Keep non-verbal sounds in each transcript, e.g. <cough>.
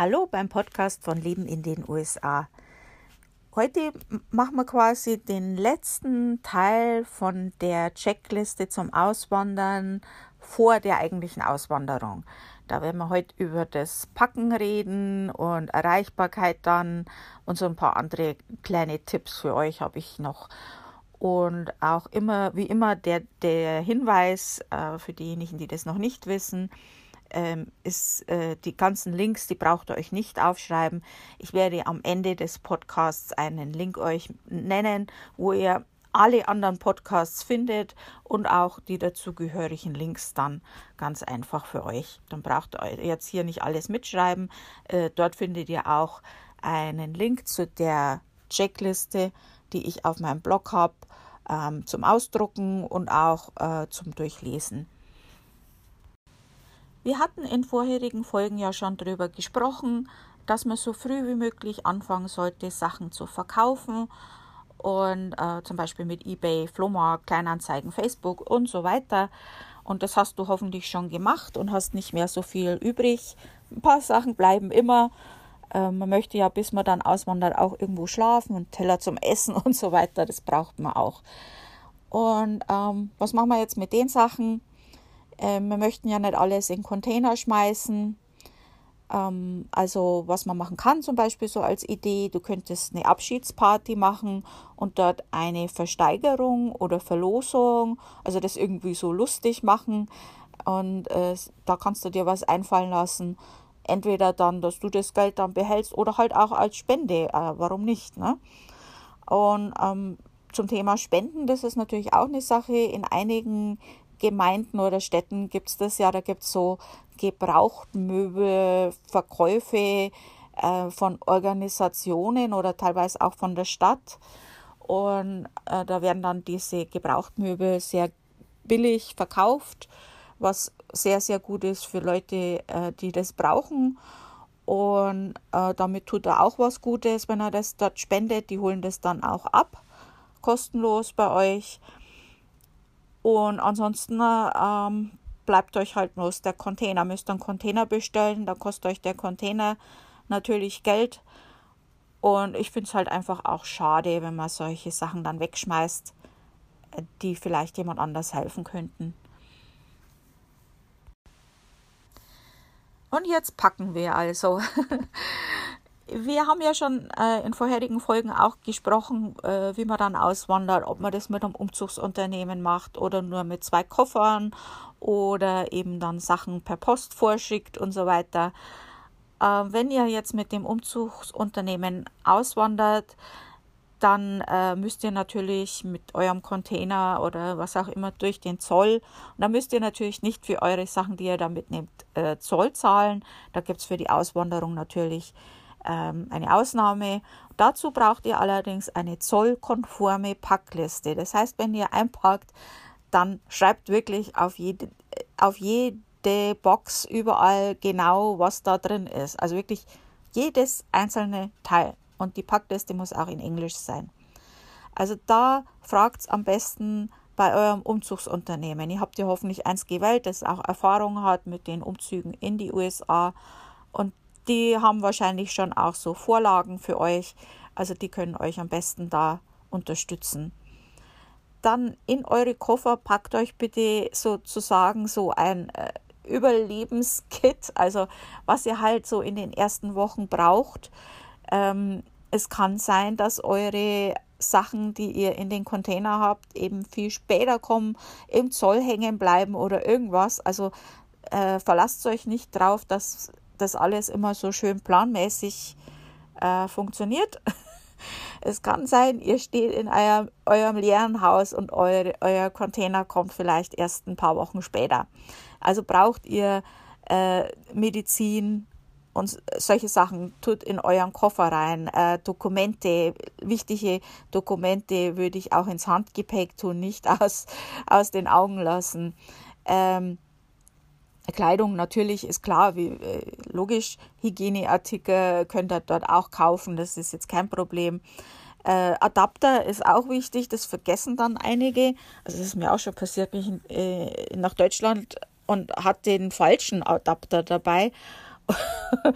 Hallo beim Podcast von Leben in den USA. Heute machen wir quasi den letzten Teil von der Checkliste zum Auswandern vor der eigentlichen Auswanderung. Da werden wir heute über das Packen reden und Erreichbarkeit dann und so ein paar andere kleine Tipps für euch habe ich noch. Und auch immer, wie immer, der, der Hinweis äh, für diejenigen, die das noch nicht wissen, ähm, ist äh, die ganzen Links, die braucht ihr euch nicht aufschreiben. Ich werde am Ende des Podcasts einen Link euch nennen, wo ihr alle anderen Podcasts findet und auch die dazugehörigen Links dann ganz einfach für euch. Dann braucht ihr jetzt hier nicht alles mitschreiben. Äh, dort findet ihr auch einen Link zu der Checkliste, die ich auf meinem Blog habe, ähm, zum Ausdrucken und auch äh, zum Durchlesen. Wir hatten in vorherigen Folgen ja schon darüber gesprochen, dass man so früh wie möglich anfangen sollte, Sachen zu verkaufen und äh, zum Beispiel mit eBay, Flohmarkt, Kleinanzeigen, Facebook und so weiter. Und das hast du hoffentlich schon gemacht und hast nicht mehr so viel übrig. Ein paar Sachen bleiben immer. Äh, man möchte ja, bis man dann auswandert, auch irgendwo schlafen und Teller zum Essen <laughs> und so weiter. Das braucht man auch. Und ähm, was machen wir jetzt mit den Sachen? Ähm, wir möchten ja nicht alles in Container schmeißen. Ähm, also was man machen kann, zum Beispiel so als Idee, du könntest eine Abschiedsparty machen und dort eine Versteigerung oder Verlosung, also das irgendwie so lustig machen. Und äh, da kannst du dir was einfallen lassen. Entweder dann, dass du das Geld dann behältst oder halt auch als Spende. Äh, warum nicht? Ne? Und ähm, zum Thema Spenden, das ist natürlich auch eine Sache. In einigen Gemeinden oder Städten gibt es das ja, da gibt es so Gebrauchtmöbelverkäufe äh, von Organisationen oder teilweise auch von der Stadt. Und äh, da werden dann diese Gebrauchtmöbel sehr billig verkauft, was sehr, sehr gut ist für Leute, äh, die das brauchen. Und äh, damit tut er auch was Gutes, wenn er das dort spendet. Die holen das dann auch ab, kostenlos bei euch. Und ansonsten ähm, bleibt euch halt bloß der Container. Müsst einen Container bestellen, dann kostet euch der Container natürlich Geld. Und ich finde es halt einfach auch schade, wenn man solche Sachen dann wegschmeißt, äh, die vielleicht jemand anders helfen könnten. Und jetzt packen wir also. <laughs> wir haben ja schon äh, in vorherigen Folgen auch gesprochen, äh, wie man dann auswandert, ob man das mit einem Umzugsunternehmen macht oder nur mit zwei Koffern oder eben dann Sachen per Post vorschickt und so weiter. Äh, wenn ihr jetzt mit dem Umzugsunternehmen auswandert, dann äh, müsst ihr natürlich mit eurem Container oder was auch immer durch den Zoll. Und da müsst ihr natürlich nicht für eure Sachen, die ihr da mitnehmt, äh, Zoll zahlen. Da gibt es für die Auswanderung natürlich ähm, eine Ausnahme. Dazu braucht ihr allerdings eine zollkonforme Packliste. Das heißt, wenn ihr einpackt, dann schreibt wirklich auf jede, auf jede Box überall genau, was da drin ist. Also wirklich jedes einzelne Teil. Und die Packliste muss auch in Englisch sein. Also da fragt es am besten bei eurem Umzugsunternehmen. Ihr habt ja hoffentlich eins gewählt, das auch Erfahrung hat mit den Umzügen in die USA. Und die haben wahrscheinlich schon auch so Vorlagen für euch. Also die können euch am besten da unterstützen. Dann in eure Koffer packt euch bitte sozusagen so ein äh, Überlebenskit, also was ihr halt so in den ersten Wochen braucht. Ähm, es kann sein, dass eure Sachen, die ihr in den Container habt, eben viel später kommen, im Zoll hängen bleiben oder irgendwas. Also äh, verlasst euch nicht drauf, dass das alles immer so schön planmäßig äh, funktioniert. <laughs> Es kann sein, ihr steht in eurem, eurem leeren Haus und eure, euer Container kommt vielleicht erst ein paar Wochen später. Also braucht ihr äh, Medizin und solche Sachen. Tut in euren Koffer rein. Äh, Dokumente, wichtige Dokumente würde ich auch ins Handgepäck tun, nicht aus, <laughs> aus den Augen lassen. Ähm, Kleidung natürlich ist klar, wie äh, logisch, Hygieneartikel könnt ihr dort auch kaufen, das ist jetzt kein Problem. Äh, Adapter ist auch wichtig, das vergessen dann einige. Also das ist mir auch schon passiert, bin ich äh, nach Deutschland und hat den falschen Adapter dabei. <laughs>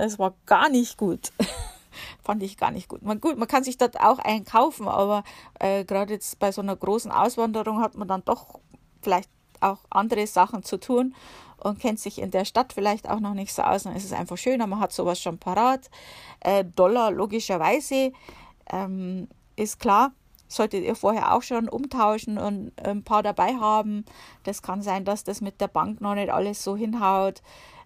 es war gar nicht gut. <laughs> Fand ich gar nicht gut. Man, gut, man kann sich dort auch einen kaufen, aber äh, gerade jetzt bei so einer großen Auswanderung hat man dann doch vielleicht auch andere Sachen zu tun und kennt sich in der Stadt vielleicht auch noch nicht so aus. Dann ist es einfach schöner, man hat sowas schon parat. Äh, Dollar logischerweise ähm, ist klar, solltet ihr vorher auch schon umtauschen und ein paar dabei haben. Das kann sein, dass das mit der Bank noch nicht alles so hinhaut.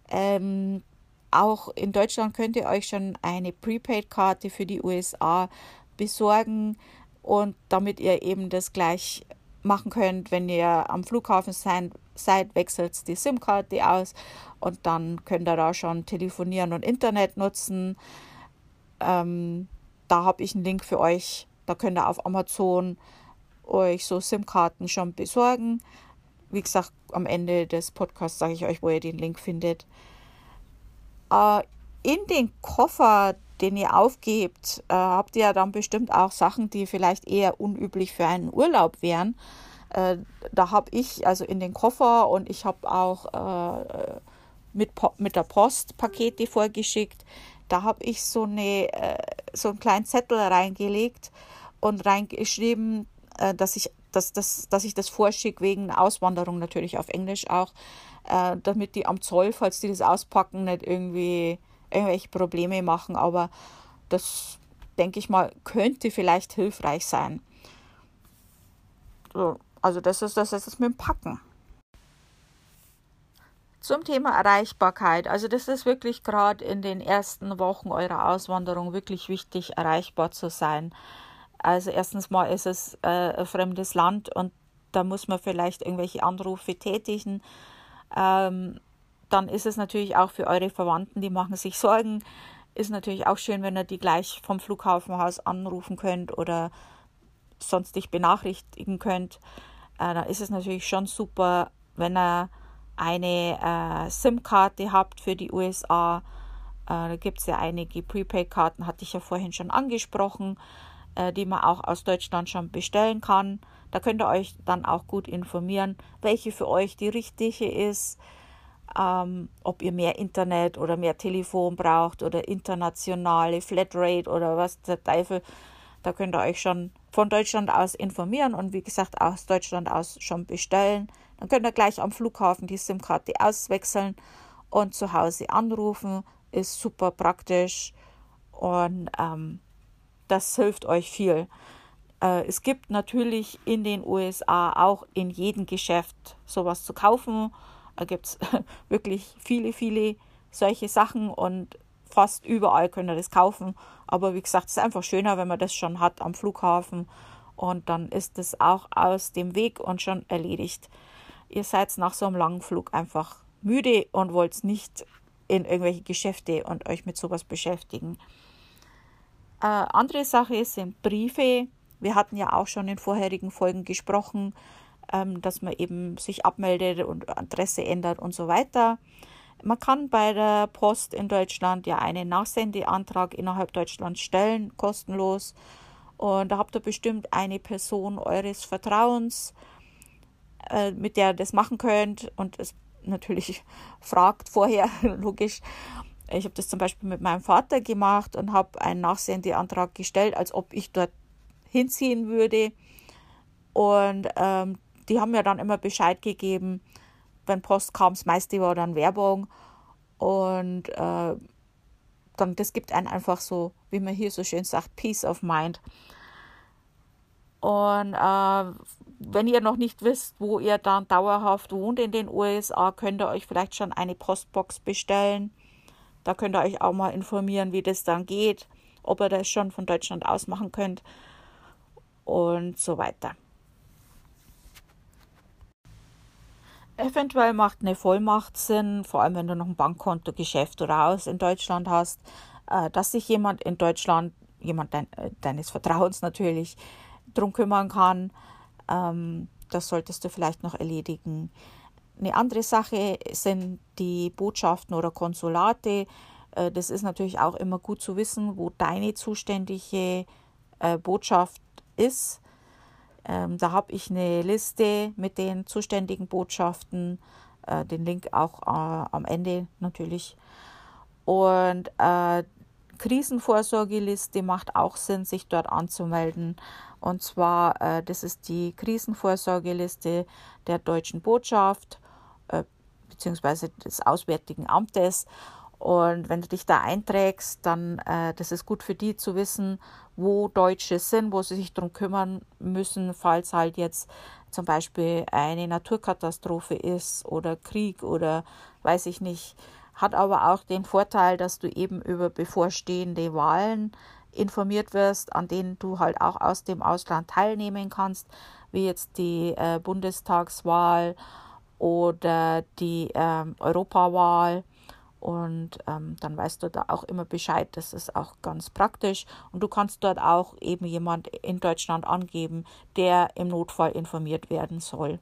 Ähm, auch in Deutschland könnt ihr euch schon eine Prepaid-Karte für die USA besorgen und damit ihr eben das gleich machen könnt, wenn ihr am Flughafen seid, seid wechselt die SIM-Karte aus und dann könnt ihr da schon telefonieren und Internet nutzen. Ähm, da habe ich einen Link für euch. Da könnt ihr auf Amazon euch so SIM-Karten schon besorgen. Wie gesagt, am Ende des Podcasts sage ich euch, wo ihr den Link findet. Äh, in den Koffer, den ihr aufgebt, äh, habt ihr dann bestimmt auch Sachen, die vielleicht eher unüblich für einen Urlaub wären. Äh, da habe ich also in den Koffer und ich habe auch äh, mit, mit der Post Pakete vorgeschickt. Da habe ich so, eine, äh, so einen kleinen Zettel reingelegt und reingeschrieben, äh, dass ich dass, dass, dass ich das vorschicke wegen Auswanderung natürlich auf Englisch auch, äh, damit die am Zoll, falls die das auspacken, nicht irgendwie irgendwelche Probleme machen. Aber das, denke ich mal, könnte vielleicht hilfreich sein. So, also das ist das, ist mit dem Packen. Zum Thema Erreichbarkeit. Also das ist wirklich gerade in den ersten Wochen eurer Auswanderung wirklich wichtig, erreichbar zu sein. Also erstens mal ist es äh, ein fremdes Land und da muss man vielleicht irgendwelche Anrufe tätigen. Ähm, dann ist es natürlich auch für eure Verwandten, die machen sich Sorgen. Ist natürlich auch schön, wenn ihr die gleich vom Flughafen aus anrufen könnt oder sonst dich benachrichtigen könnt. Äh, da ist es natürlich schon super, wenn ihr eine äh, SIM-Karte habt für die USA. Äh, da gibt es ja einige Prepaid-Karten, hatte ich ja vorhin schon angesprochen äh, die man auch aus Deutschland schon bestellen kann. Da könnt ihr euch dann auch gut informieren, welche für euch die richtige ist, ähm, ob ihr mehr Internet oder mehr Telefon braucht oder internationale Flatrate oder was der Teufel. Da könnt ihr euch schon von Deutschland aus informieren und wie gesagt aus Deutschland aus schon bestellen. Dann könnt ihr gleich am Flughafen die SIM-Karte auswechseln und zu Hause anrufen. Ist super praktisch und ähm, das hilft euch viel. Äh, es gibt natürlich in den USA auch in jedem Geschäft sowas zu kaufen. Da gibt es <laughs> wirklich viele, viele solche Sachen und fast überall könnt ihr das kaufen. Aber wie gesagt, es ist einfach schöner, wenn man das schon hat am Flughafen und dann ist es auch aus dem Weg und schon erledigt. Ihr seid nach so einem langen Flug einfach müde und wollt nicht in irgendwelche Geschäfte und euch mit sowas beschäftigen. Äh, andere Sache sind Briefe. Wir hatten ja auch schon in vorherigen Folgen gesprochen, ähm, dass man eben sich abmeldet und Adresse ändert und so weiter. Man kann bei der Post in Deutschland ja einen Nachsendeantrag innerhalb Deutschlands stellen, kostenlos. Und da habt ihr bestimmt eine Person eures Vertrauens, äh, mit der ihr das machen könnt und es natürlich <laughs> fragt vorher, <laughs> logisch, ich habe das zum Beispiel mit meinem Vater gemacht und habe einen Nachsendeantrag gestellt, als ob ich dort hinziehen würde. Und ähm, die haben mir dann immer Bescheid gegeben, wenn Post kam. Das meiste war dann Werbung. Und äh, dann, das gibt einen einfach so, wie man hier so schön sagt, Peace of Mind. Und äh, wenn ihr noch nicht wisst, wo ihr dann dauerhaft wohnt in den USA, könnt ihr euch vielleicht schon eine Postbox bestellen. Da könnt ihr euch auch mal informieren, wie das dann geht, ob ihr das schon von Deutschland aus machen könnt und so weiter. Eventuell macht eine Vollmacht Sinn, vor allem wenn du noch ein Bankkonto, Geschäft oder Haus in Deutschland hast, äh, dass sich jemand in Deutschland, jemand äh, deines Vertrauens natürlich, drum kümmern kann. Ähm, das solltest du vielleicht noch erledigen. Eine andere Sache sind die Botschaften oder Konsulate. Äh, das ist natürlich auch immer gut zu wissen, wo deine zuständige Botschaft ist. Ähm, da habe ich eine Liste mit den zuständigen Botschaften, äh, den Link auch am Ende natürlich. Und äh, Krisenvorsorgeliste macht auch Sinn, sich dort anzumelden. Und zwar, äh, das ist die Krisenvorsorgeliste der deutschen Botschaft äh, bzw. des Auswärtigen Amtes. Und wenn du dich da einträgst, dann äh, das ist gut für die zu wissen, wo Deutsche sind, wo sie sich darum kümmern müssen, falls halt jetzt zum Beispiel eine Naturkatastrophe ist oder Krieg oder weiß ich nicht. Hat aber auch den Vorteil, dass du eben über bevorstehende Wahlen informiert wirst, an denen du halt auch aus dem Ausland teilnehmen kannst, wie jetzt die äh, Bundestagswahl oder die äh, Europawahl und ähm, dann weißt du da auch immer Bescheid. Das ist auch ganz praktisch. Und du kannst dort auch eben jemand in Deutschland angeben, der im Notfall informiert werden soll.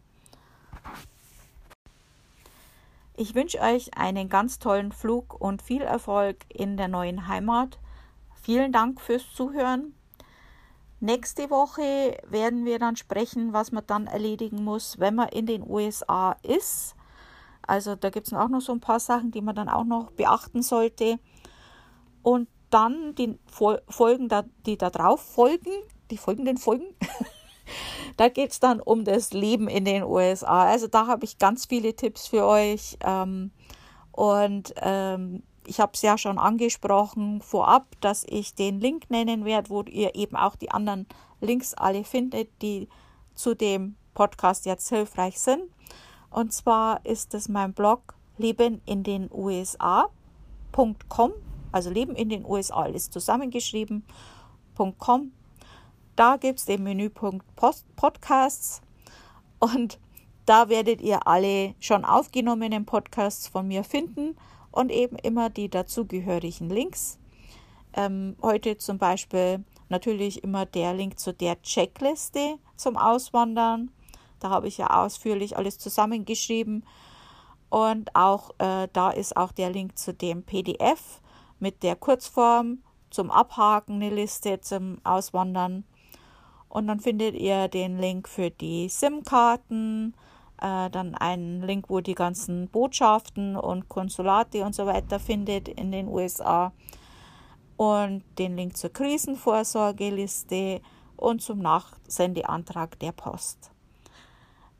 Ich wünsche euch einen ganz tollen Flug und viel Erfolg in der neuen Heimat. Vielen Dank fürs Zuhören. Nächste Woche werden wir dann sprechen, was man dann erledigen muss, wenn man in den USA ist. Also da gibt es auch noch so ein paar Sachen, die man dann auch noch beachten sollte. Und dann die Folgen, die da drauf folgen, die folgenden Folgen, <laughs> da geht es dann um das Leben in den USA. Also da habe ich ganz viele Tipps für euch. Ähm, und ähm, ich habe es ja schon angesprochen vorab, dass ich den Link nennen werde, wo ihr eben auch die anderen Links alle findet, die zu dem Podcast jetzt hilfreich sind. Und zwar ist es mein Blog Leben in den USA.com, also Leben in den USA ist zusammengeschrieben.com. Da gibt es den Menüpunkt Post Podcasts und da werdet ihr alle schon aufgenommenen Podcasts von mir finden und eben immer die dazugehörigen Links. Ähm, heute zum Beispiel natürlich immer der Link zu der Checkliste zum Auswandern da habe ich ja ausführlich alles zusammengeschrieben. Und auch äh, da ist auch der Link zu dem PDF mit der Kurzform zum Abhaken, eine Liste zum Auswandern. Und dann findet ihr den Link für die SIM-Karten, äh, dann einen Link, wo die ganzen Botschaften und Konsulate und so weiter findet in den USA. Und den Link zur Krisenvorsorgeliste und zum Nachsendeantrag der Post.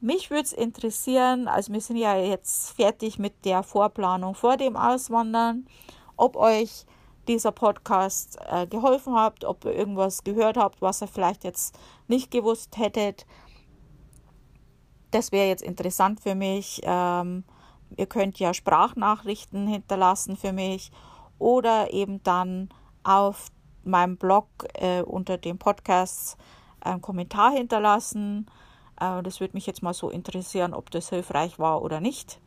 Mich würde es interessieren, also wir sind ja jetzt fertig mit der Vorplanung vor dem Auswandern, ob euch dieser Podcast äh, geholfen hat, ob ihr irgendwas gehört habt, was ihr vielleicht jetzt nicht gewusst hättet. Das wäre jetzt interessant für mich. Ähm, ihr könnt ja Sprachnachrichten hinterlassen für mich oder eben dann auf meinem Blog äh, unter dem Podcast einen Kommentar hinterlassen. Äh, das würde mich jetzt mal so interessieren, ob das hilfreich war oder nicht.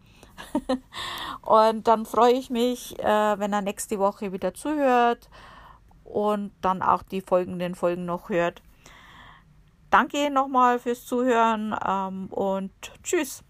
<laughs> und dann freue ich mich, äh, wenn er nächste Woche wieder zuhört und dann auch die folgenden Folgen noch hört. Danke nochmal fürs Zuhören ähm, und tschüss.